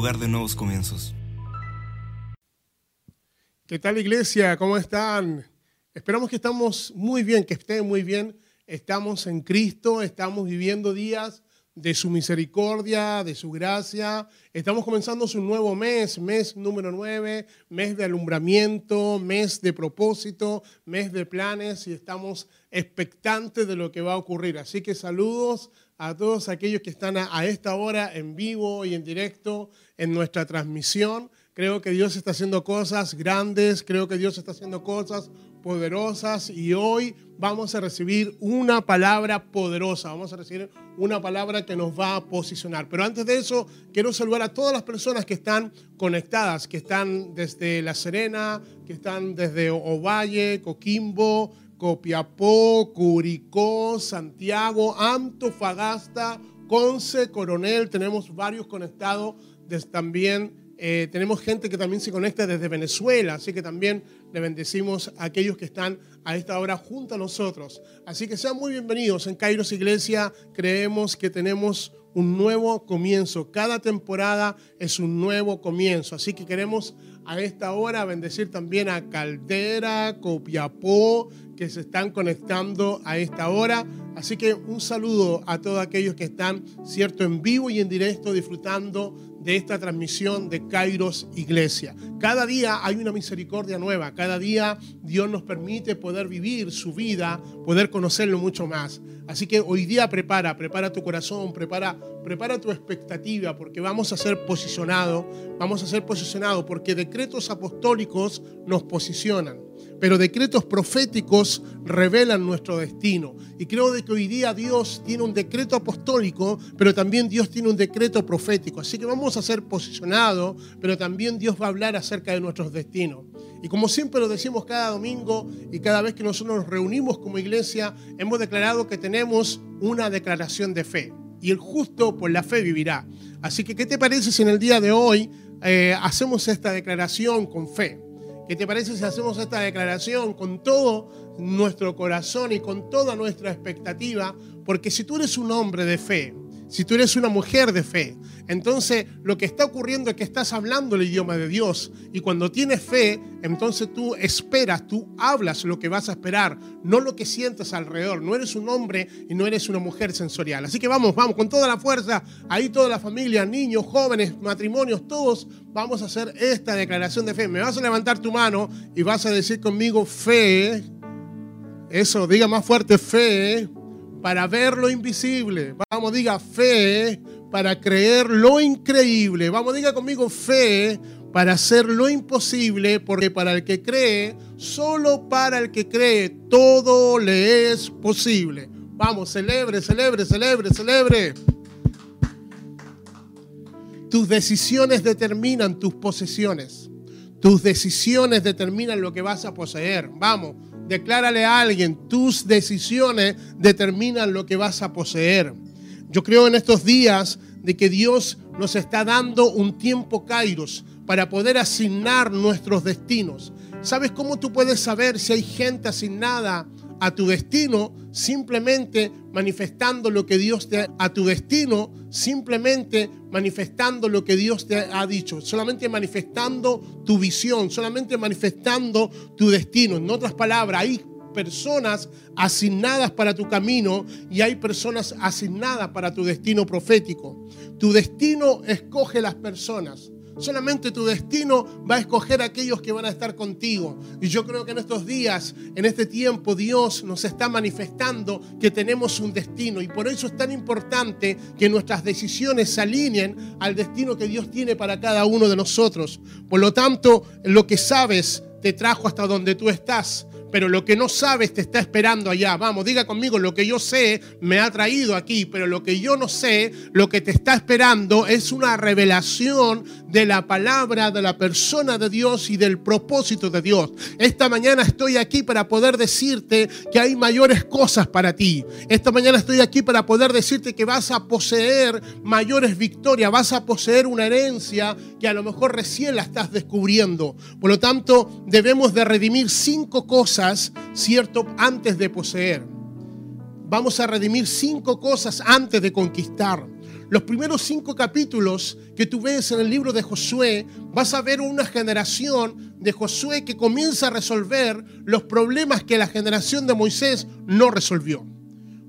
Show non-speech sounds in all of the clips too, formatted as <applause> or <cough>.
de nuevos comienzos. ¿Qué tal iglesia? ¿Cómo están? Esperamos que estamos muy bien, que estén muy bien. Estamos en Cristo, estamos viviendo días de su misericordia, de su gracia. Estamos comenzando su nuevo mes, mes número 9, mes de alumbramiento, mes de propósito, mes de planes y estamos expectantes de lo que va a ocurrir. Así que saludos a todos aquellos que están a, esta hora en vivo y en directo en nuestra transmisión. Creo que Dios está haciendo cosas grandes, creo que Dios está haciendo cosas poderosas y hoy vamos a recibir una palabra poderosa, vamos a recibir una palabra que nos va a posicionar. Pero antes de eso, quiero saludar a todas las personas que están conectadas, que están desde La Serena, que están desde Ovalle, Coquimbo, Copiapó, Curicó, Santiago, Antofagasta, Conce, Coronel, tenemos varios conectados también eh, tenemos gente que también se conecta desde Venezuela, así que también le bendecimos a aquellos que están a esta hora junto a nosotros. Así que sean muy bienvenidos. En Kairos Iglesia creemos que tenemos un nuevo comienzo. Cada temporada es un nuevo comienzo. Así que queremos a esta hora bendecir también a Caldera, Copiapó, que se están conectando a esta hora. Así que un saludo a todos aquellos que están, cierto, en vivo y en directo disfrutando de esta transmisión de Kairos Iglesia. Cada día hay una misericordia nueva, cada día Dios nos permite poder vivir su vida, poder conocerlo mucho más. Así que hoy día prepara, prepara tu corazón, prepara, prepara tu expectativa, porque vamos a ser posicionados, vamos a ser posicionados, porque decretos apostólicos nos posicionan pero decretos proféticos revelan nuestro destino. Y creo de que hoy día Dios tiene un decreto apostólico, pero también Dios tiene un decreto profético. Así que vamos a ser posicionados, pero también Dios va a hablar acerca de nuestros destinos. Y como siempre lo decimos cada domingo y cada vez que nosotros nos reunimos como iglesia, hemos declarado que tenemos una declaración de fe. Y el justo por la fe vivirá. Así que, ¿qué te parece si en el día de hoy eh, hacemos esta declaración con fe? ¿Qué te parece si hacemos esta declaración con todo nuestro corazón y con toda nuestra expectativa? Porque si tú eres un hombre de fe, si tú eres una mujer de fe, entonces lo que está ocurriendo es que estás hablando el idioma de Dios. Y cuando tienes fe, entonces tú esperas, tú hablas lo que vas a esperar, no lo que sientes alrededor. No eres un hombre y no eres una mujer sensorial. Así que vamos, vamos, con toda la fuerza, ahí toda la familia, niños, jóvenes, matrimonios, todos vamos a hacer esta declaración de fe. Me vas a levantar tu mano y vas a decir conmigo fe. Eso, diga más fuerte fe para ver lo invisible. Vamos, diga fe para creer lo increíble. Vamos, diga conmigo fe para hacer lo imposible, porque para el que cree, solo para el que cree, todo le es posible. Vamos, celebre, celebre, celebre, celebre. Tus decisiones determinan tus posesiones. Tus decisiones determinan lo que vas a poseer. Vamos, declárale a alguien, tus decisiones determinan lo que vas a poseer. Yo creo en estos días de que Dios nos está dando un tiempo kairos para poder asignar nuestros destinos. ¿Sabes cómo tú puedes saber si hay gente asignada a tu destino simplemente manifestando lo que Dios te a tu destino simplemente manifestando lo que Dios te ha dicho, solamente manifestando tu visión, solamente manifestando tu destino. En otras palabras, hay personas asignadas para tu camino y hay personas asignadas para tu destino profético. Tu destino escoge las personas. Solamente tu destino va a escoger a aquellos que van a estar contigo. Y yo creo que en estos días, en este tiempo, Dios nos está manifestando que tenemos un destino. Y por eso es tan importante que nuestras decisiones se alineen al destino que Dios tiene para cada uno de nosotros. Por lo tanto, lo que sabes te trajo hasta donde tú estás pero lo que no sabes te está esperando allá. Vamos, diga conmigo, lo que yo sé me ha traído aquí, pero lo que yo no sé, lo que te está esperando es una revelación de la palabra, de la persona de Dios y del propósito de Dios. Esta mañana estoy aquí para poder decirte que hay mayores cosas para ti. Esta mañana estoy aquí para poder decirte que vas a poseer mayores victorias, vas a poseer una herencia que a lo mejor recién la estás descubriendo. Por lo tanto, debemos de redimir cinco cosas ¿cierto?, antes de poseer. Vamos a redimir cinco cosas antes de conquistar. los primeros cinco capítulos que tú ves en el libro de Josué, vas a ver una generación de Josué que comienza a resolver los problemas que la generación de Moisés no resolvió.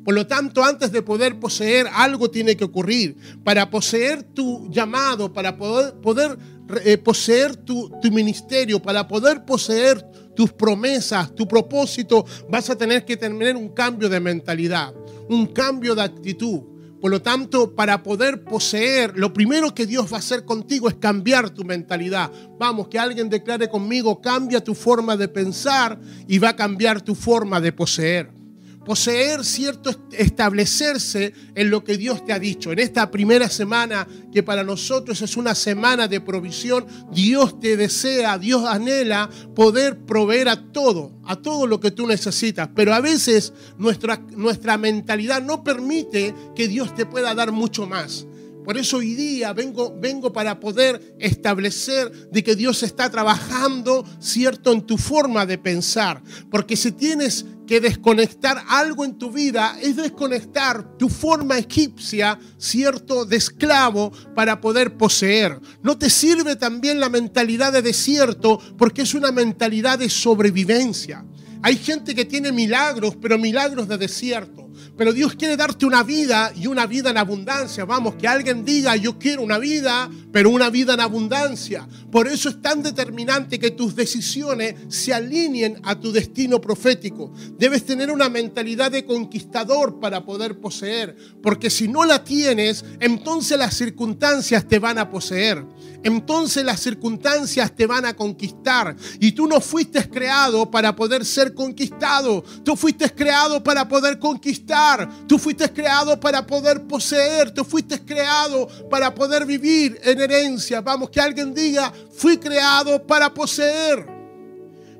Por lo tanto, antes de poder poseer, algo tiene que ocurrir. Para poseer tu llamado, para poder, poder eh, poseer tu, tu ministerio, para poder poseer tus promesas, tu propósito, vas a tener que tener un cambio de mentalidad, un cambio de actitud. Por lo tanto, para poder poseer, lo primero que Dios va a hacer contigo es cambiar tu mentalidad. Vamos, que alguien declare conmigo, cambia tu forma de pensar y va a cambiar tu forma de poseer poseer, cierto, establecerse en lo que Dios te ha dicho. En esta primera semana, que para nosotros es una semana de provisión, Dios te desea, Dios anhela poder proveer a todo, a todo lo que tú necesitas. Pero a veces nuestra, nuestra mentalidad no permite que Dios te pueda dar mucho más. Por eso hoy día vengo, vengo para poder establecer de que Dios está trabajando, cierto, en tu forma de pensar. Porque si tienes que desconectar algo en tu vida es desconectar tu forma egipcia, cierto, de esclavo para poder poseer. No te sirve también la mentalidad de desierto porque es una mentalidad de sobrevivencia. Hay gente que tiene milagros, pero milagros de desierto. Pero Dios quiere darte una vida y una vida en abundancia. Vamos, que alguien diga, yo quiero una vida, pero una vida en abundancia. Por eso es tan determinante que tus decisiones se alineen a tu destino profético. Debes tener una mentalidad de conquistador para poder poseer. Porque si no la tienes, entonces las circunstancias te van a poseer. Entonces las circunstancias te van a conquistar. Y tú no fuiste creado para poder ser conquistado. Tú fuiste creado para poder conquistar Tú fuiste creado para poder poseer. Tú fuiste creado para poder vivir en herencia. Vamos, que alguien diga, fui creado para poseer.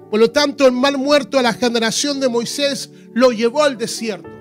Por lo tanto, el mal muerto a la generación de Moisés lo llevó al desierto.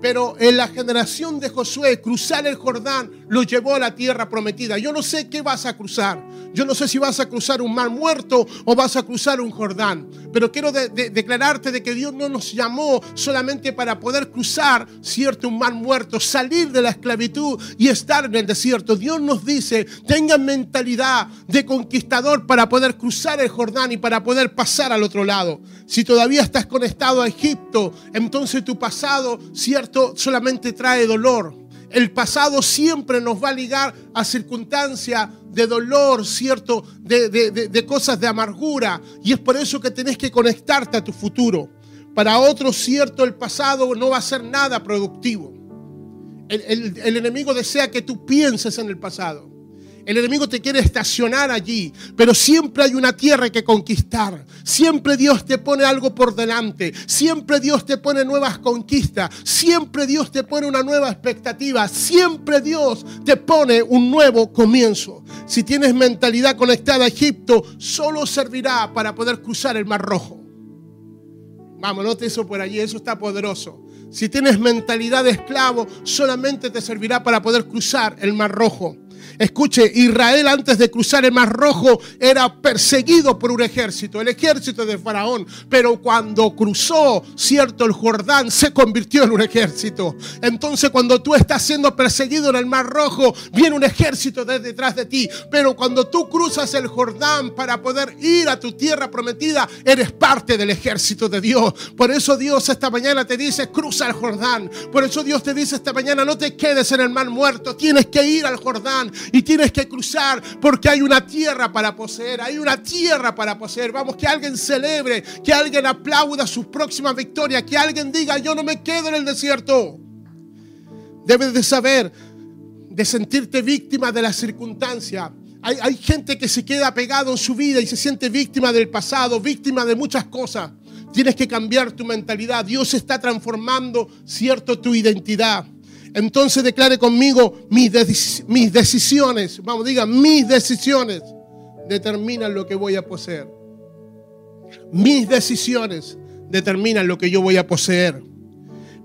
Pero en la generación de Josué, cruzar el Jordán lo llevó a la tierra prometida. Yo no sé qué vas a cruzar. Yo no sé si vas a cruzar un mar muerto o vas a cruzar un Jordán. Pero quiero declararte de que Dios no nos llamó solamente para poder cruzar, cierto, un mar muerto, salir de la esclavitud y estar en el desierto. Dios nos dice, tengan mentalidad de conquistador para poder cruzar el Jordán y para poder pasar al otro lado. Si todavía estás conectado a Egipto, entonces tu pasado, cierto, solamente trae dolor. El pasado siempre nos va a ligar a circunstancias de dolor, ¿cierto? De, de, cosas de amargura. Y es por eso que tenés que conectarte a tu futuro. Para otros, cierto, el pasado no va a ser nada productivo. el, el enemigo desea que tú pienses en el pasado. El enemigo te quiere estacionar allí, pero siempre hay una tierra que conquistar. Siempre Dios te pone algo por delante. Siempre Dios te pone nuevas conquistas. Siempre Dios te pone una nueva expectativa. Siempre Dios te pone un nuevo comienzo. Si tienes mentalidad conectada a Egipto, solo servirá para poder cruzar el Mar Rojo. Vamos, note eso por allí, eso está poderoso. Si tienes mentalidad de esclavo, solamente te servirá para poder cruzar el Mar Rojo. Escuche, Israel antes de cruzar el Mar Rojo era perseguido por un ejército, el ejército de Faraón. Pero cuando cruzó, cierto, el Jordán se convirtió en un ejército. Entonces cuando tú estás siendo perseguido en el Mar Rojo, viene un ejército detrás de ti. Pero cuando tú cruzas el Jordán para poder ir a tu tierra prometida, eres parte del ejército de Dios. Por eso Dios esta mañana te dice, cruza el Jordán. Por eso Dios te dice esta mañana, no te quedes en el mar muerto, tienes que ir al Jordán y tienes que cruzar porque hay una tierra para poseer, hay una tierra para poseer. Vamos, que alguien celebre, que alguien aplauda su próxima victoria, que alguien diga, yo no me quedo en el desierto. Debes de saber, de sentirte víctima de la circunstancia. Hay, hay, gente que se queda pegado en su vida y se siente víctima del pasado, víctima de muchas cosas. Tienes que cambiar tu mentalidad. Dios está transformando, cierto, tu identidad. Entonces declare conmigo mis, mis decisiones. Vamos, diga, mis decisiones determinan lo que voy a poseer. Mis decisiones determinan lo que yo voy a poseer.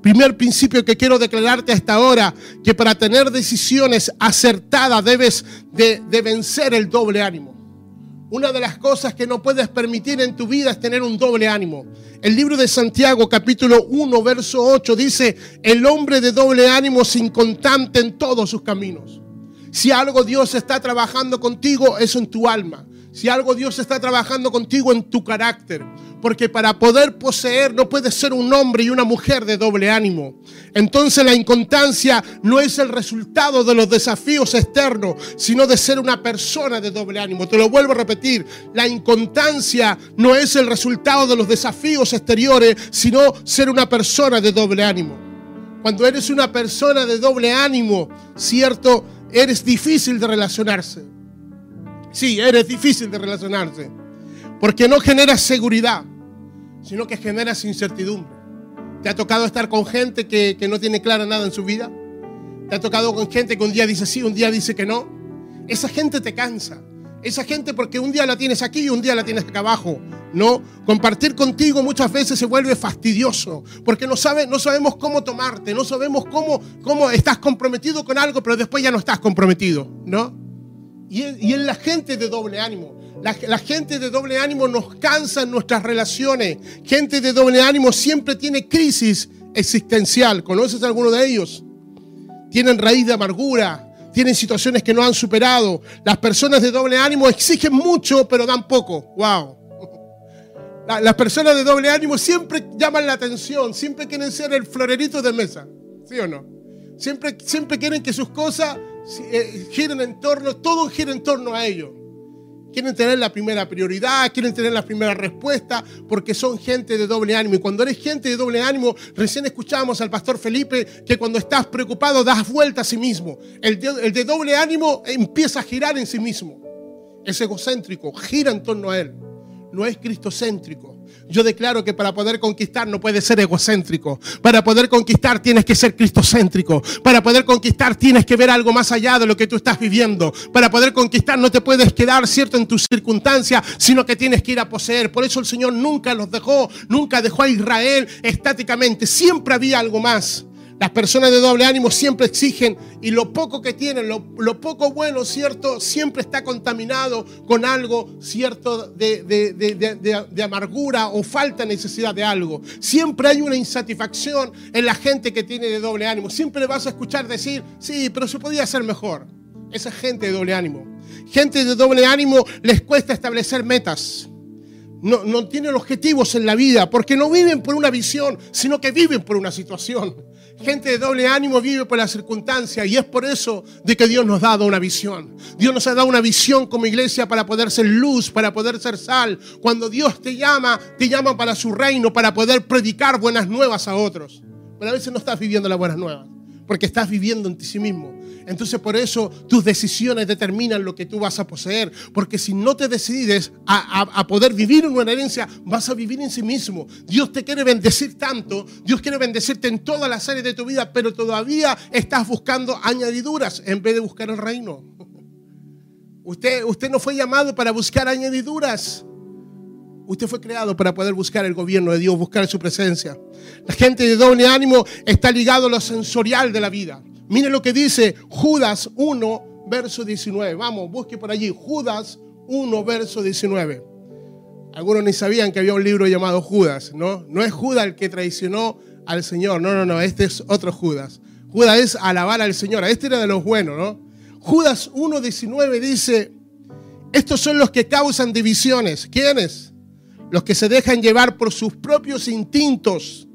Primer principio que quiero declararte hasta ahora, que para tener decisiones acertadas debes de vencer el doble ánimo. Una de las cosas que no puedes permitir en tu vida es tener un doble ánimo. El libro de Santiago capítulo 1 verso 8 dice, el hombre de doble ánimo es inconstante en todos sus caminos. Si algo Dios está trabajando contigo, es en tu alma. Si algo Dios está trabajando contigo en tu carácter. Porque para poder poseer no puedes ser un hombre y una mujer de doble ánimo. Entonces la inconstancia no es el resultado de los desafíos externos, sino de ser una persona de doble ánimo. Te lo vuelvo a repetir. La inconstancia no es el resultado de los desafíos exteriores, sino ser una persona de doble ánimo. Cuando eres una persona de doble ánimo, cierto, eres difícil de relacionarse. Sí, eres difícil de relacionarse. Porque no generas seguridad, sino que generas incertidumbre. ¿Te ha tocado estar con gente que, no tiene clara nada en su vida? ¿Te ha tocado con gente que un día dice sí, un día dice que no? Esa gente te cansa. Esa gente porque un día la tienes aquí y un día la tienes acá abajo. No, compartir contigo muchas veces se vuelve fastidioso porque no, sabe, no sabemos cómo tomarte, no sabemos cómo, cómo estás comprometido con algo, pero después ya no estás comprometido, ¿no? Y es, la gente de doble ánimo. La, la, gente de doble ánimo nos cansa en nuestras relaciones. Gente de doble ánimo siempre tiene crisis existencial. ¿Conoces a alguno de ellos? Tienen raíz de amargura, tienen situaciones que no han superado. Las personas de doble ánimo exigen mucho, pero dan poco. ¡Wow! <laughs> Las personas de doble ánimo siempre llaman la atención, siempre quieren ser el florerito de mesa. ¿Sí o no? Siempre, siempre quieren que sus cosas eh, giren en torno, todo gira en torno a ellos. Quieren tener la primera prioridad, quieren tener la primera respuesta, porque son gente de doble ánimo. Y cuando eres gente de doble ánimo, recién escuchamos al pastor Felipe que cuando estás preocupado das vuelta a sí mismo. El el de doble ánimo empieza a girar en sí mismo. Es egocéntrico, gira en torno a él. No es cristocéntrico. Yo declaro que para poder conquistar no puedes ser egocéntrico. Para poder conquistar tienes que ser cristocéntrico. Para poder conquistar tienes que ver algo más allá de lo que tú estás viviendo. Para poder conquistar no te puedes quedar cierto en tus circunstancias, sino que tienes que ir a poseer. Por eso el Señor nunca los dejó, nunca dejó a Israel estáticamente. Siempre había algo más. Las personas de doble ánimo siempre exigen y lo poco que tienen, lo, poco bueno, ¿cierto? Siempre está contaminado con algo, ¿cierto? De, amargura o falta necesidad de algo. Siempre hay una insatisfacción en la gente que tiene de doble ánimo. Siempre le vas a escuchar decir, sí, pero se podía hacer mejor. Esa gente de doble ánimo. Gente de doble ánimo les cuesta establecer metas. No, no, tienen objetivos en la vida porque no viven por una visión, sino que viven por una situación. Gente de doble ánimo vive por la circunstancia y es por eso de que Dios nos ha dado una visión. Dios nos ha dado una visión como iglesia para poder ser luz, para poder ser sal. Cuando Dios te llama, te llama para su reino, para poder predicar buenas nuevas a otros. Pero a veces no estás viviendo las buenas nuevas porque estás viviendo en ti sí mismo. Entonces por eso tus decisiones determinan lo que tú vas a poseer, porque si no te decides a, poder vivir en una herencia, vas a vivir en sí mismo. Dios te quiere bendecir tanto, Dios quiere bendecirte en todas las áreas de tu vida, pero todavía estás buscando añadiduras en vez de buscar el reino. <laughs> Usted, usted no fue llamado para buscar añadiduras. Usted fue creado para poder buscar el gobierno de Dios, buscar su presencia. La gente de doble ánimo está ligado a lo sensorial de la vida. Mire lo que dice Judas 1, verso 19. Vamos, busque por allí. Judas 1, verso 19. Algunos ni sabían que había un libro llamado Judas, ¿no? No es Judas el que traicionó al Señor, no, no, no, este es otro Judas. Judas es alabar al Señor, este era de los buenos, ¿no? Judas 1, 19 dice, estos son los que causan divisiones. ¿Quiénes? Los que se dejan llevar por sus propios instintos,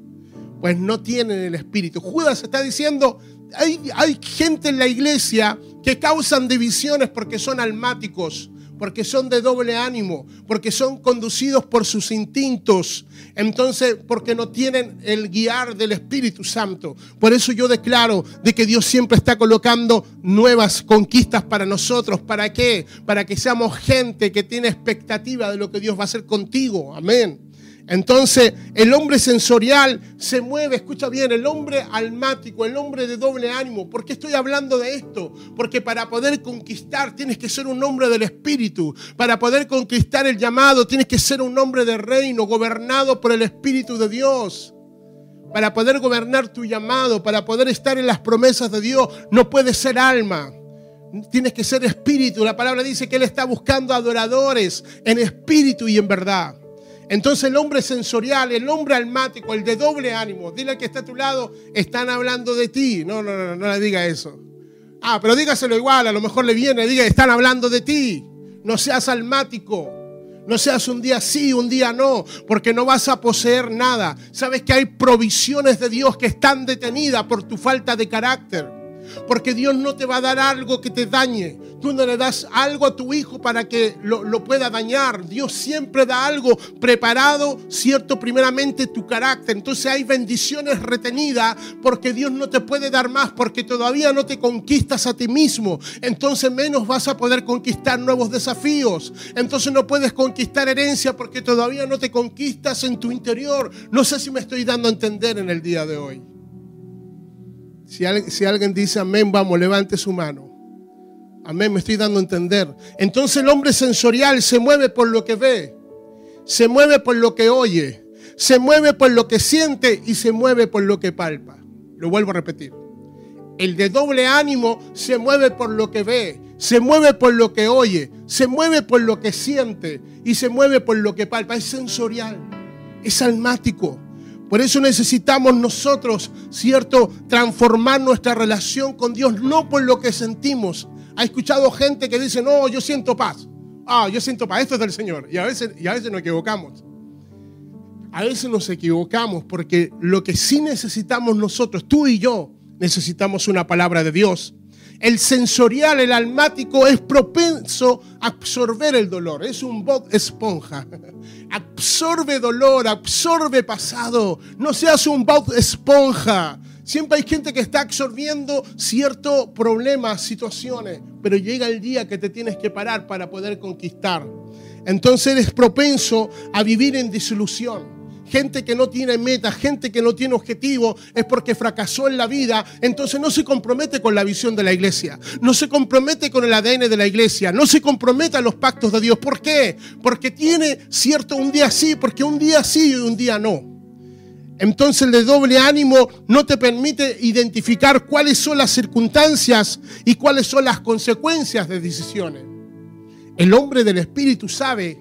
pues no tienen el espíritu. Judas está diciendo, hay, gente en la iglesia que causan divisiones porque son almáticos, porque son de doble ánimo, porque son conducidos por sus instintos, entonces porque no tienen el guiar del Espíritu Santo. Por eso yo declaro de que Dios siempre está colocando nuevas conquistas para nosotros. ¿Para qué? Para que seamos gente que tiene expectativa de lo que Dios va a hacer contigo. Amén. Entonces el hombre sensorial se mueve, escucha bien, el hombre almático, el hombre de doble ánimo. ¿Por qué estoy hablando de esto? Porque para poder conquistar tienes que ser un hombre del Espíritu. Para poder conquistar el llamado tienes que ser un hombre de reino, gobernado por el Espíritu de Dios. Para poder gobernar tu llamado, para poder estar en las promesas de Dios, no puedes ser alma. tienes que ser espíritu. La palabra dice que Él está buscando adoradores en espíritu y en verdad. Entonces el hombre sensorial, el hombre almático, el de doble ánimo, dile al que está a tu lado, están hablando de ti. No, no, no, no le diga eso. Ah, pero dígaselo igual, a lo mejor le viene, diga, están hablando de ti. No seas almático. No seas un día sí, un día no, porque no vas a poseer nada. Sabes que hay provisiones de Dios que están detenidas por tu falta de carácter. Porque Dios no te va a dar algo que te dañe. Tú no le das algo a tu hijo para que lo, pueda dañar. Dios siempre da algo preparado, cierto, primeramente tu carácter. Entonces hay bendiciones retenidas porque Dios no te puede dar más porque todavía no te conquistas a ti mismo. Entonces menos vas a poder conquistar nuevos desafíos. Entonces no puedes conquistar herencia porque todavía no te conquistas en tu interior. No sé si me estoy dando a entender en el día de hoy. Si, alguien dice amén, vamos, levante su mano. Amén, me estoy dando a entender. Entonces el hombre sensorial se mueve por lo que ve, se mueve por lo que oye, se mueve por lo que siente y se mueve por lo que palpa. Lo vuelvo a repetir. El de doble ánimo se mueve por lo que ve, se mueve por lo que oye, se mueve por lo que siente y se mueve por lo que palpa. Es sensorial, es almático. Por eso necesitamos nosotros, ¿cierto?, transformar nuestra relación con Dios, no por lo que sentimos. Ha escuchado gente que dice, no, yo siento paz. Ah, yo siento paz, esto es del Señor. Y a veces, y a veces nos equivocamos. A veces nos equivocamos porque lo que sí necesitamos nosotros, tú y yo, necesitamos una palabra de Dios el sensorial, el almático es propenso a absorber el dolor. Es un bot esponja. <laughs> Absorbe dolor, absorbe pasado. No seas un bot esponja. Siempre hay gente que está absorbiendo ciertos problemas, situaciones, pero llega el día que te tienes que parar para poder conquistar. Entonces eres propenso a vivir en disolución gente que no tiene meta, gente que no tiene objetivo, es porque fracasó en la vida, entonces no se compromete con la visión de la iglesia, no se compromete con el ADN de la iglesia, no se compromete a los pactos de Dios. ¿Por qué? Porque tiene cierto un día sí, porque un día sí y un día no. Entonces el doble ánimo no te permite identificar cuáles son las circunstancias y cuáles son las consecuencias de decisiones. El hombre del Espíritu sabe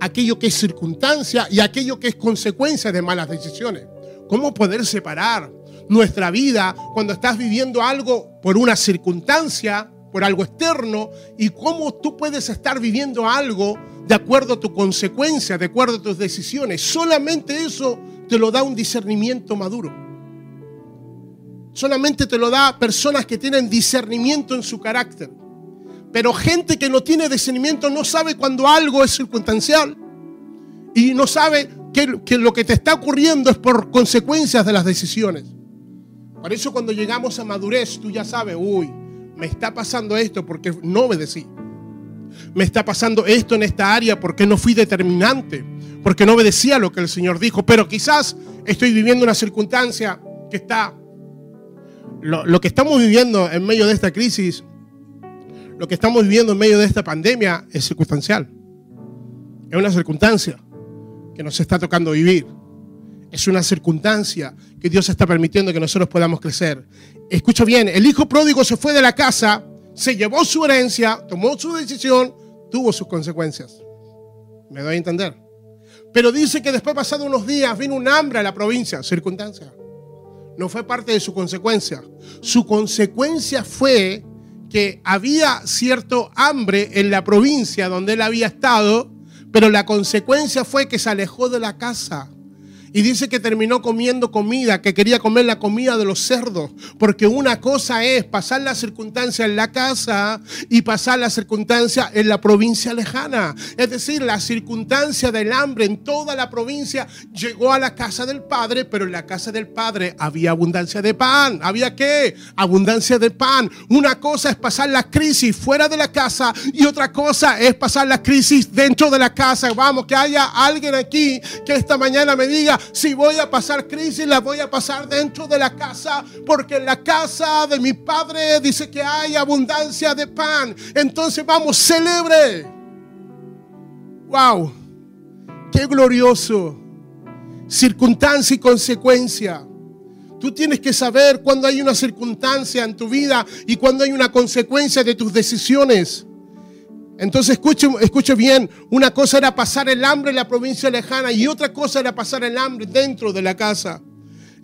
aquello que es circunstancia y aquello que es consecuencia de malas decisiones. ¿Cómo poder separar nuestra vida cuando estás viviendo algo por una circunstancia, por algo externo, y cómo tú puedes estar viviendo algo de acuerdo a tu consecuencia, de acuerdo a tus decisiones? Solamente eso te lo da un discernimiento maduro. Solamente te lo da personas que tienen discernimiento en su carácter. Pero gente que no tiene discernimiento no sabe cuando algo es circunstancial y no sabe que, lo que te está ocurriendo es por consecuencias de las decisiones. Por eso cuando llegamos a madurez, tú ya sabes, uy, me está pasando esto porque no obedecí. Me está pasando esto en esta área porque no fui determinante, porque no obedecía lo que el Señor dijo. Pero quizás estoy viviendo una circunstancia que está... lo que estamos viviendo en medio de esta crisis lo que estamos viviendo en medio de esta pandemia es circunstancial. Es una circunstancia que nos está tocando vivir. Es una circunstancia que Dios está permitiendo que nosotros podamos crecer. Escucha bien, el hijo pródigo se fue de la casa, se llevó su herencia, tomó su decisión, tuvo sus consecuencias. ¿Me doy a entender? Pero dice que después, pasado unos días, vino un hambre a la provincia, circunstancia. No fue parte de su consecuencia. Su consecuencia fue que había cierto hambre en la provincia donde él había estado, pero la consecuencia fue que se alejó de la casa y dice que terminó comiendo comida, que quería comer la comida de los cerdos, porque una cosa es pasar la circunstancia en la casa y pasar la circunstancia en la provincia lejana. Es decir, la circunstancia del hambre en toda la provincia llegó a la casa del Padre, pero en la casa del Padre había abundancia de pan. ¿Había qué? Abundancia de pan. Una cosa es pasar la crisis fuera de la casa y otra cosa es pasar la crisis dentro de la casa. Vamos, que haya alguien aquí que esta mañana me diga, si voy a pasar crisis, la voy a pasar dentro de la casa, porque en la casa de mi padre dice que hay abundancia de pan. Entonces vamos, celebre. Wow, qué glorioso. Circunstancia y consecuencia. Tú tienes que saber cuando hay una circunstancia en tu vida y cuando hay una consecuencia de tus decisiones. Entonces escuche, bien, una cosa era pasar el hambre en la provincia lejana y otra cosa era pasar el hambre dentro de la casa.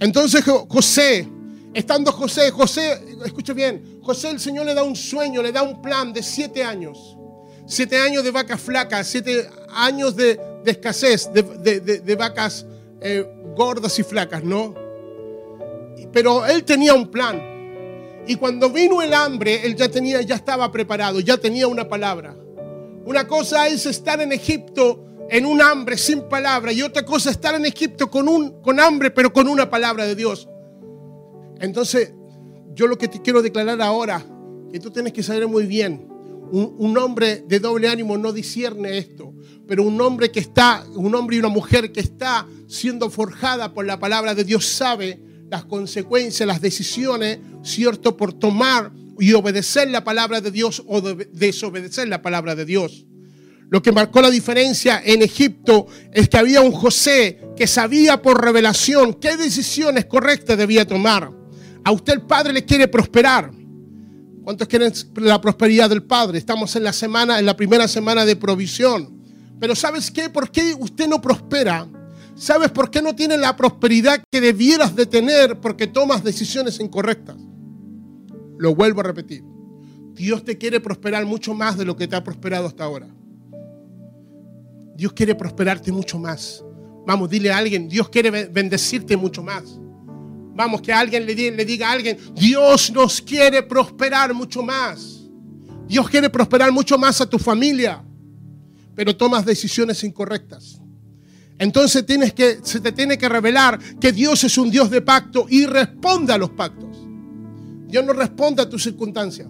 Entonces José, estando José, José, escuche bien, José el Señor le da un sueño, le da un plan de siete años. Siete años de vacas flacas, siete años de, escasez, de, vacas eh, gordas y flacas, ¿no? Pero él tenía un plan. Y cuando vino el hambre, él ya tenía, ya estaba preparado, ya tenía una palabra. Una cosa es estar en Egipto en un hambre sin palabra y otra cosa es estar en Egipto con, un, con hambre pero con una palabra de Dios. Entonces, yo lo que te quiero declarar ahora, que tú tienes que saber muy bien, un, un, hombre de doble ánimo no discierne esto, pero un hombre que está, un hombre y una mujer que está siendo forjada por la palabra de Dios sabe las consecuencias, las decisiones, ¿cierto? Por tomar y obedecer la palabra de Dios o desobedecer la palabra de Dios. Lo que marcó la diferencia en Egipto es que había un José que sabía por revelación qué decisiones correctas debía tomar. A usted el Padre le quiere prosperar. ¿Cuántos quieren la prosperidad del Padre? Estamos en la semana, en la primera semana de provisión. Pero ¿sabes qué? ¿Por qué usted no prospera? ¿Sabes por qué no tiene la prosperidad que debieras de tener? Porque tomas decisiones incorrectas. Lo vuelvo a repetir. Dios te quiere prosperar mucho más de lo que te ha prosperado hasta ahora. Dios quiere prosperarte mucho más. Vamos, dile a alguien, Dios quiere bendecirte mucho más. Vamos, que alguien le diga, a alguien, Dios nos quiere prosperar mucho más. Dios quiere prosperar mucho más a tu familia, pero tomas decisiones incorrectas. Entonces tienes que, se te tiene que revelar que Dios es un Dios de pacto y responde a los pactos. Dios no responde a tu circunstancia.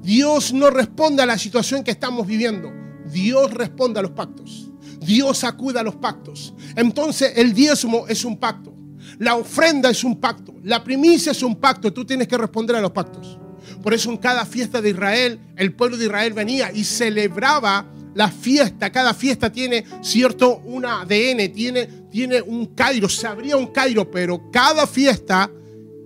Dios no responde a la situación que estamos viviendo. Dios responde a los pactos. Dios acude a los pactos. Entonces el diezmo es un pacto. La ofrenda es un pacto. La primicia es un pacto. Tú tienes que responder a los pactos. Por eso en cada fiesta de Israel, el pueblo de Israel venía y celebraba la fiesta. Cada fiesta tiene cierto un ADN, tiene, tiene un Cairo, se abría un Cairo, pero cada fiesta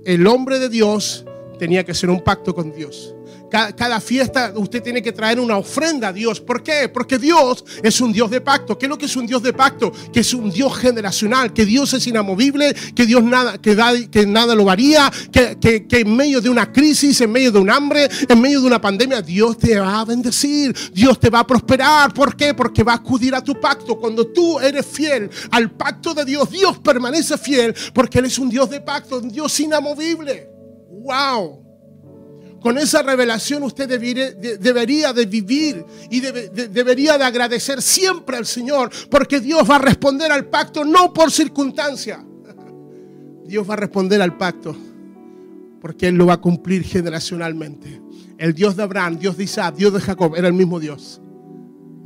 el hombre de Dios tenía que hacer un pacto con Dios. Cada, fiesta usted tiene que traer una ofrenda a Dios. ¿Por qué? Porque Dios es un Dios de pacto. ¿Qué es lo que es un Dios de pacto? Que es un Dios generacional, que Dios es inamovible, que Dios nada, que, que nada lo varía, que, que, en medio de una crisis, en medio de un hambre, en medio de una pandemia, Dios te va a bendecir, Dios te va a prosperar. ¿Por qué? Porque va a acudir a tu pacto. Cuando tú eres fiel al pacto de Dios, Dios permanece fiel porque Él es un Dios de pacto, un Dios inamovible. ¡Wow! Con esa revelación usted debería, de vivir y debería de agradecer siempre al Señor, porque Dios va a responder al pacto no por circunstancia. <laughs> Dios va a responder al pacto porque Él lo va a cumplir generacionalmente. El Dios de Abraham, Dios de Isaac, Dios de Jacob, era el mismo Dios.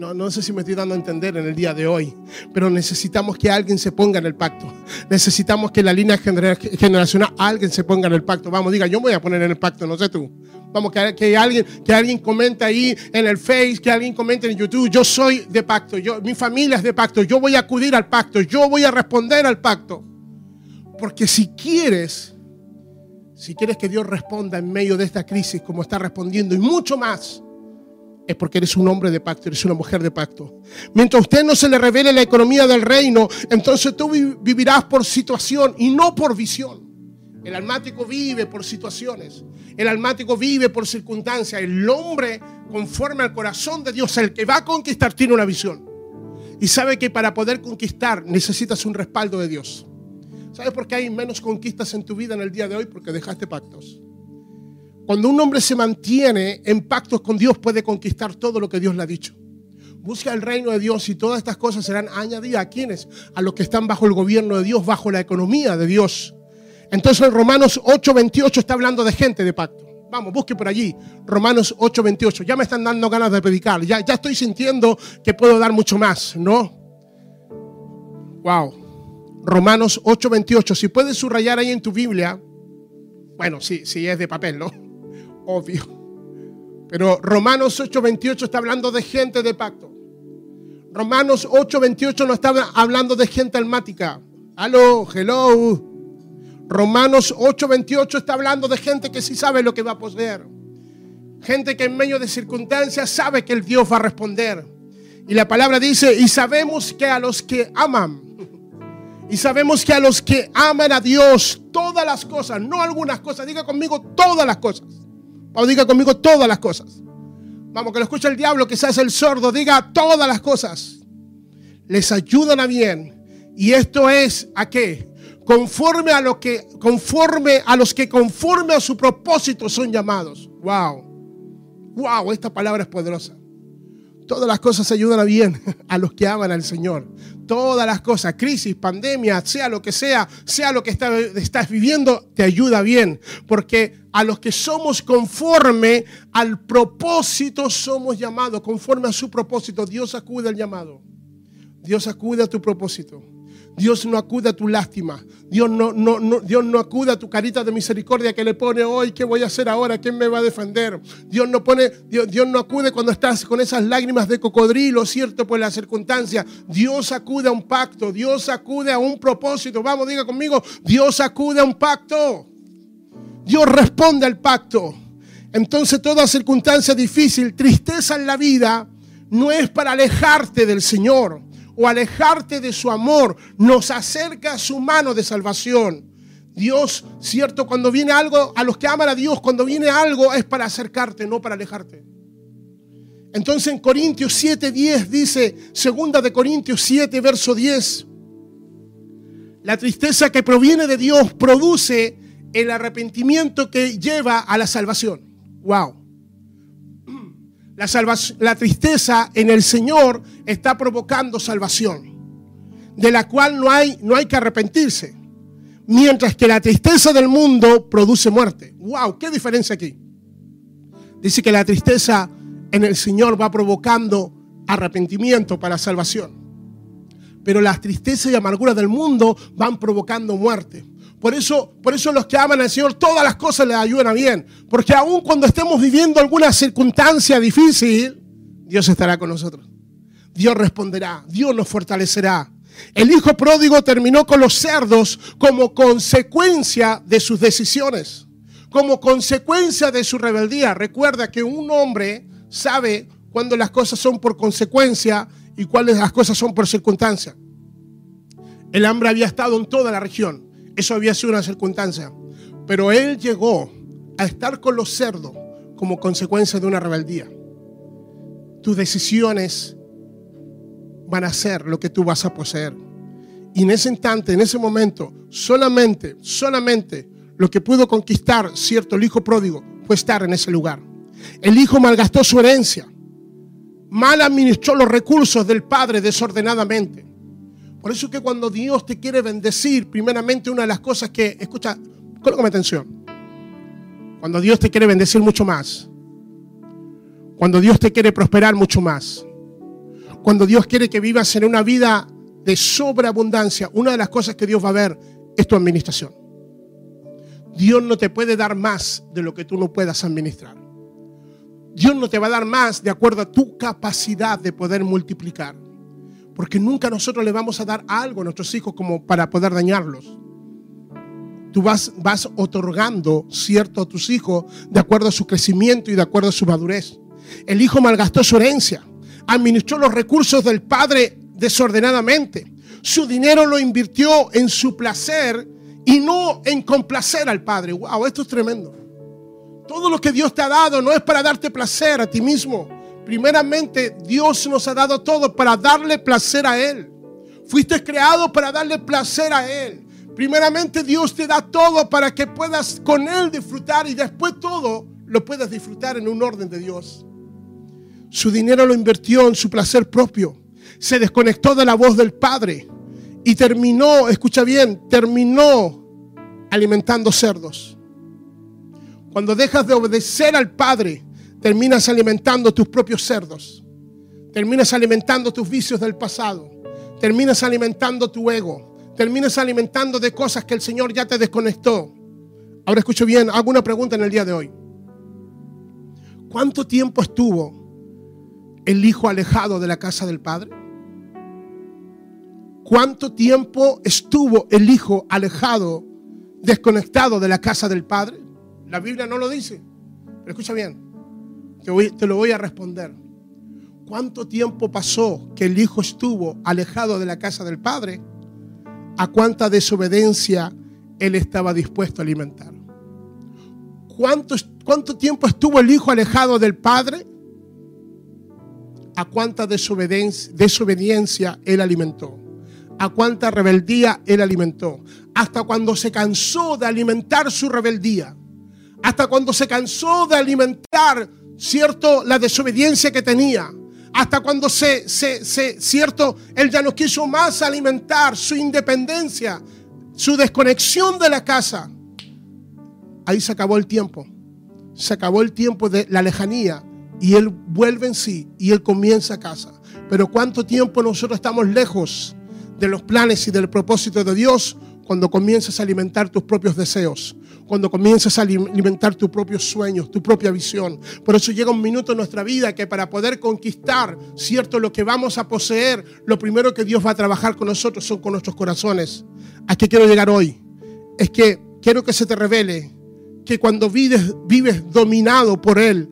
No, no sé si me estoy dando a entender en el día de hoy, pero necesitamos que alguien se ponga en el pacto. Necesitamos que la línea generacional alguien se ponga en el pacto. Vamos, diga, yo me voy a poner en el pacto, no sé tú. Vamos, que, que alguien, que alguien comente ahí en el Face, que alguien comente en YouTube, yo soy de pacto, yo, mi familia es de pacto, yo voy a acudir al pacto, yo voy a responder al pacto. Porque si quieres, si quieres que Dios responda en medio de esta crisis como está respondiendo y mucho más, es porque eres un hombre de pacto, eres una mujer de pacto. Mientras a usted no se le revele la economía del reino, entonces tú vivirás por situación y no por visión. El almático vive por situaciones. El almático vive por circunstancias. El hombre, conforme al corazón de Dios, el que va a conquistar, tiene una visión. Y sabe que para poder conquistar necesitas un respaldo de Dios. ¿Sabes por qué hay menos conquistas en tu vida en el día de hoy? Porque dejaste pactos. Cuando un hombre se mantiene en pactos con Dios puede conquistar todo lo que Dios le ha dicho. Busca el reino de Dios y todas estas cosas serán añadidas a quienes? A los que están bajo el gobierno de Dios, bajo la economía de Dios. Entonces Romanos 8:28 está hablando de gente de pacto. Vamos, busque por allí. Romanos 8:28. Ya me están dando ganas de predicar. Ya, ya estoy sintiendo que puedo dar mucho más, ¿no? Wow. Romanos 8:28. Si puedes subrayar ahí en tu Biblia. Bueno, sí es de papel, ¿no? Obvio. Pero Romanos 8:28 está hablando de gente de pacto. Romanos 8:28 no está hablando de gente almática. Aló, hello. Romanos 8:28 está hablando de gente que sí sabe lo que va a poseer. Gente que en medio de circunstancias sabe que el Dios va a responder. Y la palabra dice, y sabemos que a los que aman, y sabemos que a los que aman a Dios, todas las cosas, no algunas cosas, diga conmigo todas las cosas. O diga conmigo todas las cosas. Vamos, que lo escuche el diablo, hace el sordo, diga todas las cosas. Les ayudan a bien. Y esto es a qué? Conforme a lo que conforme a los que conforme a su propósito son llamados. Wow. Wow, esta palabra es poderosa. Todas las cosas ayudan a bien <laughs> a los que aman al Señor. Todas las cosas, crisis, pandemia, sea lo que sea, sea lo que estás viviendo, te ayuda bien. Porque a los que somos conforme al propósito somos llamados, conforme a su propósito. Dios acude al llamado. Dios acude a tu propósito. Dios no acude a tu lástima. Dios no, no, Dios no acude a tu carita de misericordia que le pone hoy, ¿qué voy a hacer ahora? ¿Quién me va a defender? Dios no, pone, Dios, Dios no acude cuando estás con esas lágrimas de cocodrilo, ¿cierto? Por la circunstancia. Dios acude a un pacto, Dios acude a un propósito. Vamos, diga conmigo, Dios acude a un pacto. Dios responde al pacto. Entonces toda circunstancia difícil, tristeza en la vida, no es para alejarte del Señor o alejarte de su amor, nos acerca a su mano de salvación. Dios, cierto, cuando viene algo, a los que aman a Dios, cuando viene algo es para acercarte, no para alejarte. Entonces en Corintios 7, 10 dice, segunda de Corintios 7, verso 10, la tristeza que proviene de Dios produce el arrepentimiento que lleva a la salvación. Wow. La, tristeza en el Señor está provocando salvación, de la cual no hay, no hay que arrepentirse. Mientras que la tristeza del mundo produce muerte. ¡Wow! ¿Qué diferencia aquí? Dice que la tristeza en el Señor va provocando arrepentimiento para salvación. Pero la tristeza y amargura del mundo van provocando muerte. Por eso, por eso los que aman al Señor, todas las cosas les ayudan a bien. Porque aun cuando estemos viviendo alguna circunstancia difícil, Dios estará con nosotros. Dios responderá, Dios nos fortalecerá. El hijo pródigo terminó con los cerdos como consecuencia de sus decisiones, como consecuencia de su rebeldía. Recuerda que un hombre sabe cuando las cosas son por consecuencia y cuáles las cosas son por circunstancia. El hambre había estado en toda la región. Eso había sido una circunstancia. Pero él llegó a estar con los cerdos como consecuencia de una rebeldía. Tus decisiones van a ser lo que tú vas a poseer. Y en ese instante, en ese momento, solamente, solamente lo que pudo conquistar, cierto, el hijo pródigo fue estar en ese lugar. El hijo malgastó su herencia, mal administró los recursos del padre desordenadamente. Por eso es que cuando Dios te quiere bendecir, primeramente una de las cosas que, escucha, colócame atención. Cuando Dios te quiere bendecir mucho más. Cuando Dios te quiere prosperar mucho más. Cuando Dios quiere que vivas en una vida de sobreabundancia, una de las cosas que Dios va a ver es tu administración. Dios no te puede dar más de lo que tú no puedas administrar. Dios no te va a dar más de acuerdo a tu capacidad de poder multiplicar. Porque nunca nosotros le vamos a dar algo a nuestros hijos como para poder dañarlos. Tú vas, vas otorgando cierto a tus hijos de acuerdo a su crecimiento y de acuerdo a su madurez. El hijo malgastó su herencia, administró los recursos del padre desordenadamente. Su dinero lo invirtió en su placer y no en complacer al padre. Wow, esto es tremendo. Todo lo que Dios te ha dado no es para darte placer a ti mismo Primeramente, Dios nos ha dado todo para darle placer a Él. Fuiste creado para darle placer a Él. Primeramente, Dios te da todo para que puedas con Él disfrutar y después todo lo puedas disfrutar en un orden de Dios. Su dinero lo invirtió en su placer propio. Se desconectó de la voz del Padre y terminó, escucha bien, terminó alimentando cerdos. Cuando dejas de obedecer al Padre, terminas alimentando tus propios cerdos. Terminas alimentando tus vicios del pasado. Terminas alimentando tu ego. Terminas alimentando de cosas que el Señor ya te desconectó. Ahora escucho bien, hago una pregunta en el día de hoy. ¿Cuánto tiempo estuvo el hijo alejado de la casa del padre? ¿Cuánto tiempo estuvo el hijo alejado desconectado de la casa del Padre? La Biblia no lo dice. Pero escucha bien, te, lo voy a responder. ¿Cuánto tiempo pasó que el hijo estuvo alejado de la casa del Padre? ¿A cuánta desobediencia él estaba dispuesto a alimentar? ¿Cuánto, cuánto tiempo estuvo el hijo alejado del Padre? ¿A cuánta desobediencia, desobediencia él alimentó? ¿A cuánta rebeldía él alimentó? Hasta cuando se cansó de alimentar su rebeldía. Hasta cuando se cansó de alimentar, cierto, la desobediencia que tenía hasta cuando se, se, se, cierto, él ya no quiso más alimentar su independencia, su desconexión de la casa. Ahí se acabó el tiempo. Se acabó el tiempo de la lejanía y él vuelve en sí y él comienza a casa. Pero cuánto tiempo nosotros estamos lejos de los planes y del propósito de Dios cuando comienzas a alimentar tus propios deseos, cuando comienzas a alimentar tus propios sueños, tu propia visión. Por eso llega un minuto en nuestra vida que para poder conquistar, cierto, lo que vamos a poseer, lo primero que Dios va a trabajar con nosotros son con nuestros corazones. ¿A qué quiero llegar hoy? Es que quiero que se te revele que cuando vives, vives dominado por Él,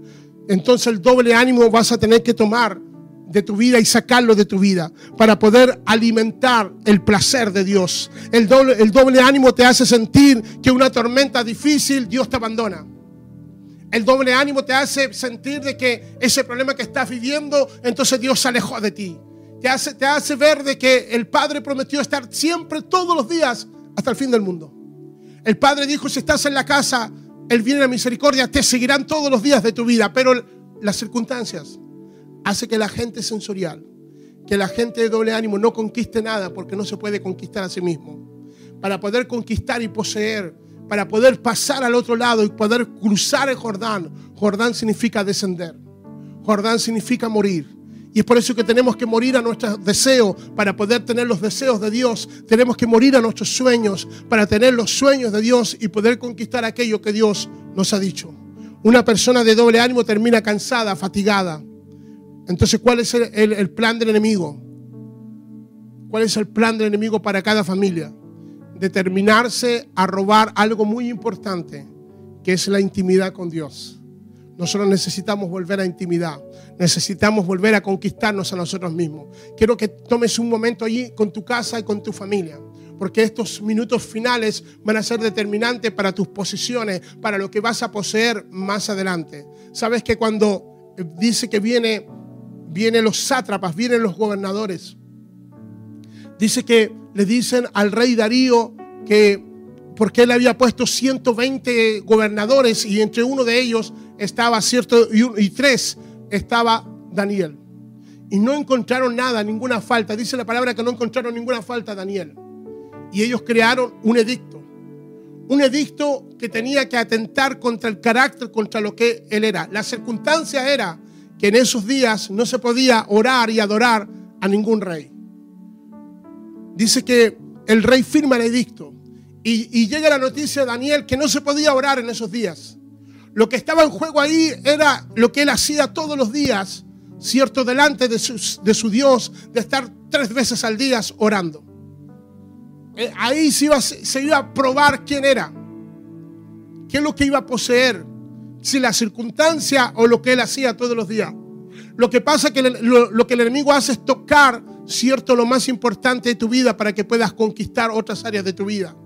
entonces el doble ánimo vas a tener que tomar de tu vida y sacarlo de tu vida para poder alimentar el placer de Dios. El doble, el doble ánimo te hace sentir que una tormenta difícil Dios te abandona. El doble ánimo te hace sentir de que ese problema que estás viviendo, entonces Dios se alejó de ti. Te hace, te hace ver de que el Padre prometió estar siempre, todos los días, hasta el fin del mundo. El Padre dijo, si estás en la casa, el bien y la misericordia te seguirán todos los días de tu vida, pero las circunstancias hace que la gente sensorial, que la gente de doble ánimo no conquiste nada porque no se puede conquistar a sí mismo. Para poder conquistar y poseer, para poder pasar al otro lado y poder cruzar el Jordán. Jordán significa descender. Jordán significa morir. Y es por eso que tenemos que morir a nuestros deseos para poder tener los deseos de Dios. Tenemos que morir a nuestros sueños para tener los sueños de Dios y poder conquistar aquello que Dios nos ha dicho. Una persona de doble ánimo termina cansada, fatigada. Entonces, ¿cuál es el, plan del enemigo? ¿Cuál es el plan del enemigo para cada familia? Determinarse a robar algo muy importante, que es la intimidad con Dios. Nosotros necesitamos volver a intimidad. Necesitamos volver a conquistarnos a nosotros mismos. Quiero que tomes un momento allí con tu casa y con tu familia. Porque estos minutos finales van a ser determinantes para tus posiciones, para lo que vas a poseer más adelante. Sabes que cuando dice que viene vienen los sátrapas, vienen los gobernadores. Dice que le dicen al rey Darío que porque él había puesto 120 gobernadores y entre uno de ellos estaba cierto y, tres estaba Daniel. Y no encontraron nada, ninguna falta. Dice la palabra que no encontraron ninguna falta Daniel. Y ellos crearon un edicto. Un edicto que tenía que atentar contra el carácter, contra lo que él era. La circunstancia era que en esos días no se podía orar y adorar a ningún rey. Dice que el rey firma el edicto y, llega la noticia de Daniel que no se podía orar en esos días. Lo que estaba en juego ahí era lo que él hacía todos los días, cierto, delante de su, de su Dios, de estar tres veces al día orando. Eh, ahí se iba, se iba a probar quién era, qué es lo que iba a poseer, si la circunstancia o lo que él hacía todos los días. Lo que pasa es que lo, que el enemigo hace es tocar, cierto, lo más importante de tu vida para que puedas conquistar otras áreas de tu vida.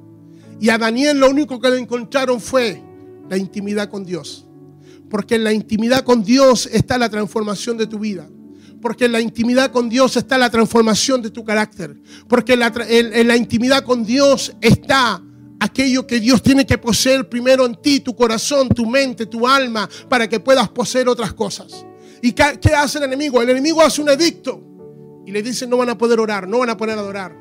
Y a Daniel lo único que le encontraron fue la intimidad con Dios. Porque en la intimidad con Dios está la transformación de tu vida. Porque en la intimidad con Dios está la transformación de tu carácter. Porque en la intimidad con Dios está aquello que Dios tiene que poseer primero en ti, tu corazón, tu mente, tu alma, para que puedas poseer otras cosas. ¿Y qué hace el enemigo? El enemigo hace un edicto y le dice no van a poder orar, no van a poder adorar,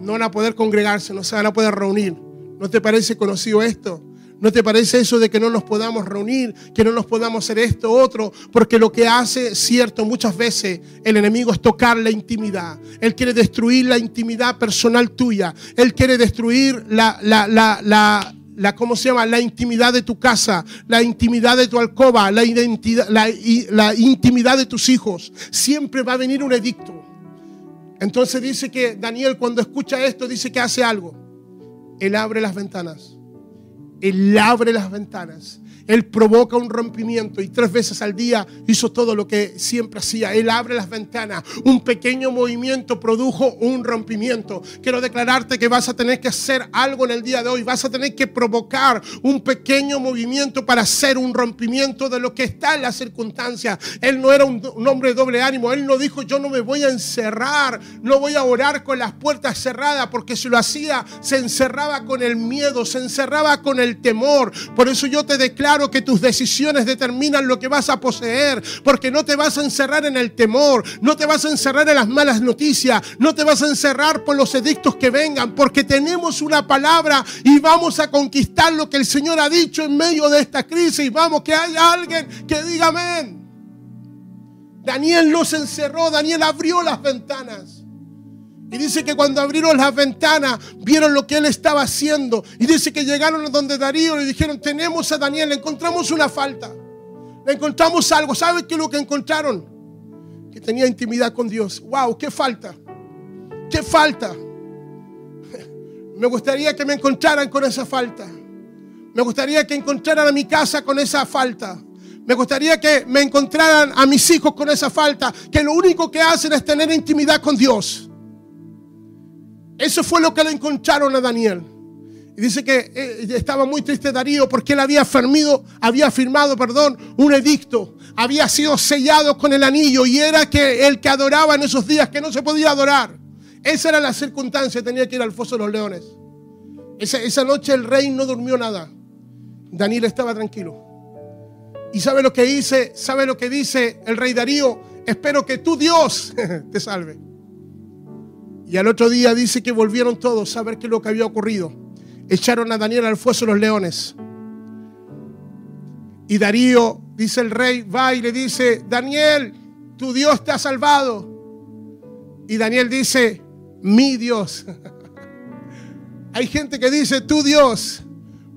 no van a poder congregarse, no se van a poder reunir. ¿No te parece conocido esto? ¿No te parece eso de que no nos podamos reunir, que no nos podamos hacer esto, otro? Porque lo que hace, cierto, muchas veces el enemigo es tocar la intimidad. Él quiere destruir la intimidad personal tuya. Él quiere destruir la, la, la, la ¿cómo se llama? La intimidad de tu casa, la intimidad de tu alcoba, la, identidad, la, la intimidad de tus hijos. Siempre va a venir un edicto. Entonces dice que Daniel cuando escucha esto dice que hace algo. Él abre las ventanas. Él abre las ventanas. Él provoca un rompimiento y tres veces al día hizo todo lo que siempre hacía. Él abre las ventanas. Un pequeño movimiento produjo un rompimiento. Quiero declararte que vas a tener que hacer algo en el día de hoy. Vas a tener que provocar un pequeño movimiento para hacer un rompimiento de lo que está en la circunstancia. Él no era un, hombre de doble ánimo. Él no dijo yo no me voy a encerrar, no voy a orar con las puertas cerradas porque si lo hacía se encerraba con el miedo, se encerraba con el temor. Por eso yo te declaro que tus decisiones determinan lo que vas a poseer, porque no te vas a encerrar en el temor, no te vas a encerrar en las malas noticias, no te vas a encerrar por los edictos que vengan, porque tenemos una palabra y vamos a conquistar lo que el Señor ha dicho en medio de esta crisis. Vamos, que haya alguien que diga amén. Daniel no se encerró, Daniel abrió las ventanas. Y dice que cuando abrieron las ventanas, vieron lo que él estaba haciendo. Y dice que llegaron a donde Darío y dijeron, tenemos a Daniel, le encontramos una falta. Le encontramos algo. ¿Sabe qué es lo que encontraron? Que tenía intimidad con Dios. ¡Wow! ¿Qué falta? ¿Qué falta? <laughs> Me gustaría que me encontraran con esa falta. Me gustaría que encontraran a mi casa con esa falta. Me gustaría que me encontraran a mis hijos con esa falta. Que lo único que hacen es tener intimidad con Dios. Eso fue lo que le encontraron a Daniel. Y dice que eh, estaba muy triste Darío porque él había firmado, había firmado, perdón, un edicto. Había sido sellado con el anillo y era que el que adoraba en esos días que no se podía adorar. Esa era la circunstancia, tenía que ir al foso de los leones. Esa, esa noche el rey no durmió nada. Daniel estaba tranquilo. ¿Y sabe lo que dice? ¿Sabe lo que dice el rey Darío? Espero que tu Dios <laughs> te salve. Y al otro día dice que volvieron todos a ver qué es lo que había ocurrido. Echaron a Daniel al de los leones. Y Darío, dice el rey, va y le dice, Daniel, tu Dios te ha salvado. Y Daniel dice, mi Dios. <laughs> Hay gente que dice, tu Dios,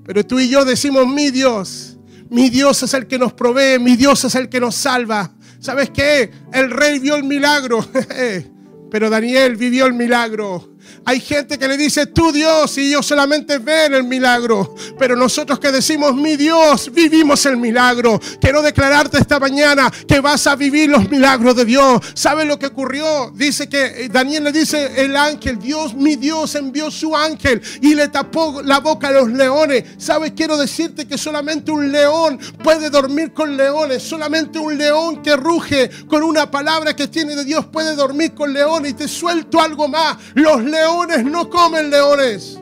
pero tú y yo decimos, mi Dios. Mi Dios es el que nos provee, mi Dios es el que nos salva. ¿Sabes qué? El rey vio el milagro. <laughs> Pero Daniel vivió el milagro. Hay gente que le dice, tú Dios, y ellos solamente ven el milagro. Pero nosotros que decimos, mi Dios, vivimos el milagro. Quiero declararte esta mañana que vas a vivir los milagros de Dios. ¿Sabe lo que ocurrió? Dice que eh, Daniel le dice, el ángel, Dios, mi Dios envió su ángel y le tapó la boca a los leones. ¿Sabes? Quiero decirte que solamente un león puede dormir con leones. Solamente un león que ruge con una palabra que tiene de Dios puede dormir con leones. Y te suelto algo más. Los leones no comen leones.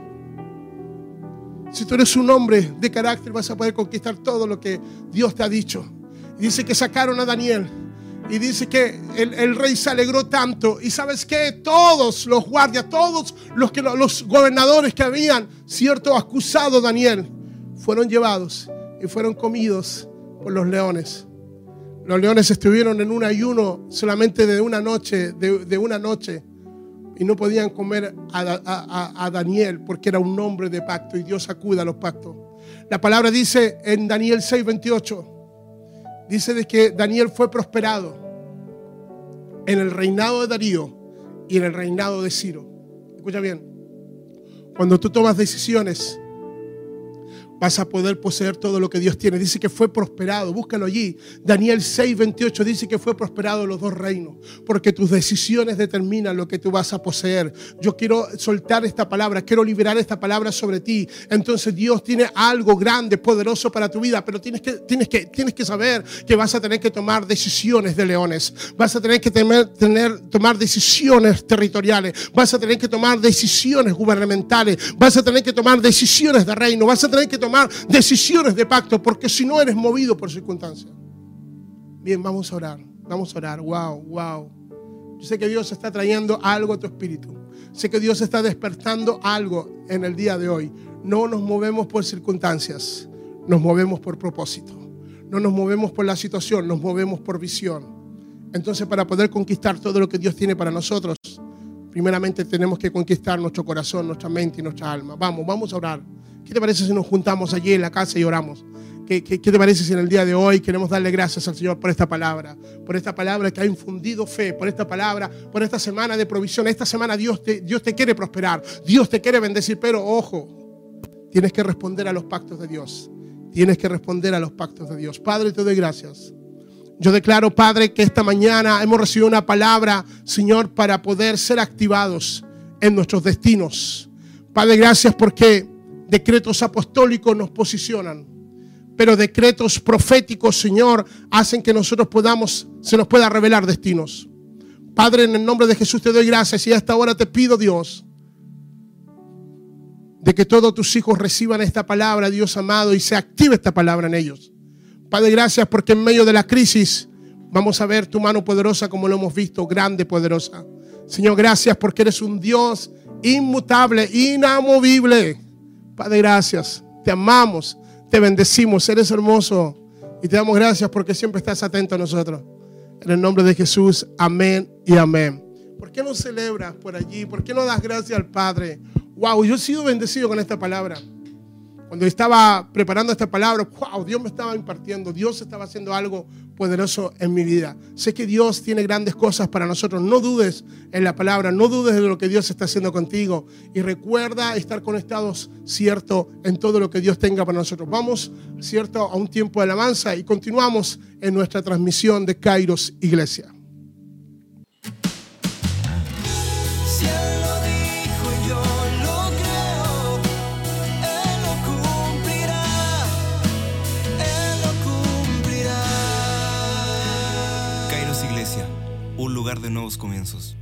Si tú eres un hombre de carácter, vas a poder conquistar todo lo que Dios te ha dicho. dice que sacaron a Daniel. Y dice que el, rey se alegró tanto. Y sabes que todos los guardias, todos los, que, los gobernadores que habían, cierto, acusado a Daniel, fueron llevados y fueron comidos por los leones. Los leones estuvieron en un ayuno solamente de una noche, de una noche y no podían comer a, Daniel porque era un hombre de pacto y Dios acuda a los pactos. La palabra dice en Daniel 6:28, dice de que Daniel fue prosperado en el reinado de Darío y en el reinado de Ciro. Escucha bien, cuando tú tomas decisiones vas a poder poseer todo lo que Dios tiene. Dice que fue prosperado, búscalo allí. Daniel 6, 28 dice que fue prosperado los dos reinos, porque tus decisiones determinan lo que tú vas a poseer. Yo quiero soltar esta palabra, quiero liberar esta palabra sobre ti. Entonces Dios tiene algo grande, poderoso para tu vida, pero tienes que, tienes que, tienes que saber que vas a tener que tomar decisiones de leones, vas a tener que tener, tomar decisiones territoriales, vas a tener que tomar decisiones gubernamentales, vas a tener que tomar decisiones de reino, vas a tener que tomar decisiones de pacto, porque si no eres movido por circunstancias. Bien, vamos a orar, vamos a orar. Wow, wow. Yo sé que Dios está trayendo algo a tu espíritu. Sé que Dios está despertando algo en el día de hoy. No nos movemos por circunstancias, nos movemos por propósito. No nos movemos por la situación, nos movemos por visión. Entonces, para poder conquistar todo lo que Dios tiene para nosotros, primeramente tenemos que conquistar nuestro corazón, nuestra mente y nuestra alma. Vamos, vamos a orar. ¿Qué te parece si nos juntamos allí en la casa y oramos? ¿Qué, te parece si en el día de hoy queremos darle gracias al Señor por esta palabra? Por esta palabra que ha infundido fe, por esta palabra, por esta semana de provisión. Esta semana Dios te, Dios te quiere prosperar, Dios te quiere bendecir, pero ojo, Tienes que responder a los pactos de Dios. Tienes que responder a los pactos de Dios. Padre, te doy gracias. Yo declaro, Padre, que esta mañana hemos recibido una palabra, Señor, para poder ser activados en nuestros destinos. Padre, gracias porque decretos apostólicos nos posicionan, pero decretos proféticos, Señor, hacen que nosotros podamos, se nos pueda revelar destinos. Padre, en el nombre de Jesús te doy gracias y hasta ahora te pido, Dios, de que todos tus hijos reciban esta palabra, Dios amado, y se active esta palabra en ellos. Padre, gracias porque en medio de la crisis vamos a ver tu mano poderosa como lo hemos visto, grande, poderosa. Señor, gracias porque eres un Dios inmutable, inamovible. Padre, gracias. Te amamos, te bendecimos, eres hermoso y te damos gracias porque siempre estás atento a nosotros. En el nombre de Jesús, amén y amén. ¿Por qué no celebras por allí? ¿Por qué no das gracias al Padre? Wow, yo he sido bendecido con esta palabra. Cuando estaba preparando esta palabra, wow, Dios me estaba impartiendo, Dios estaba haciendo algo poderoso en mi vida. Sé que Dios tiene grandes cosas para nosotros. No dudes en la palabra, no dudes de lo que Dios está haciendo contigo. Y recuerda estar conectados, cierto, en todo lo que Dios tenga para nosotros. Vamos, cierto, a un tiempo de alabanza y continuamos en nuestra transmisión de Kairos Iglesia. De nuevos comienzos.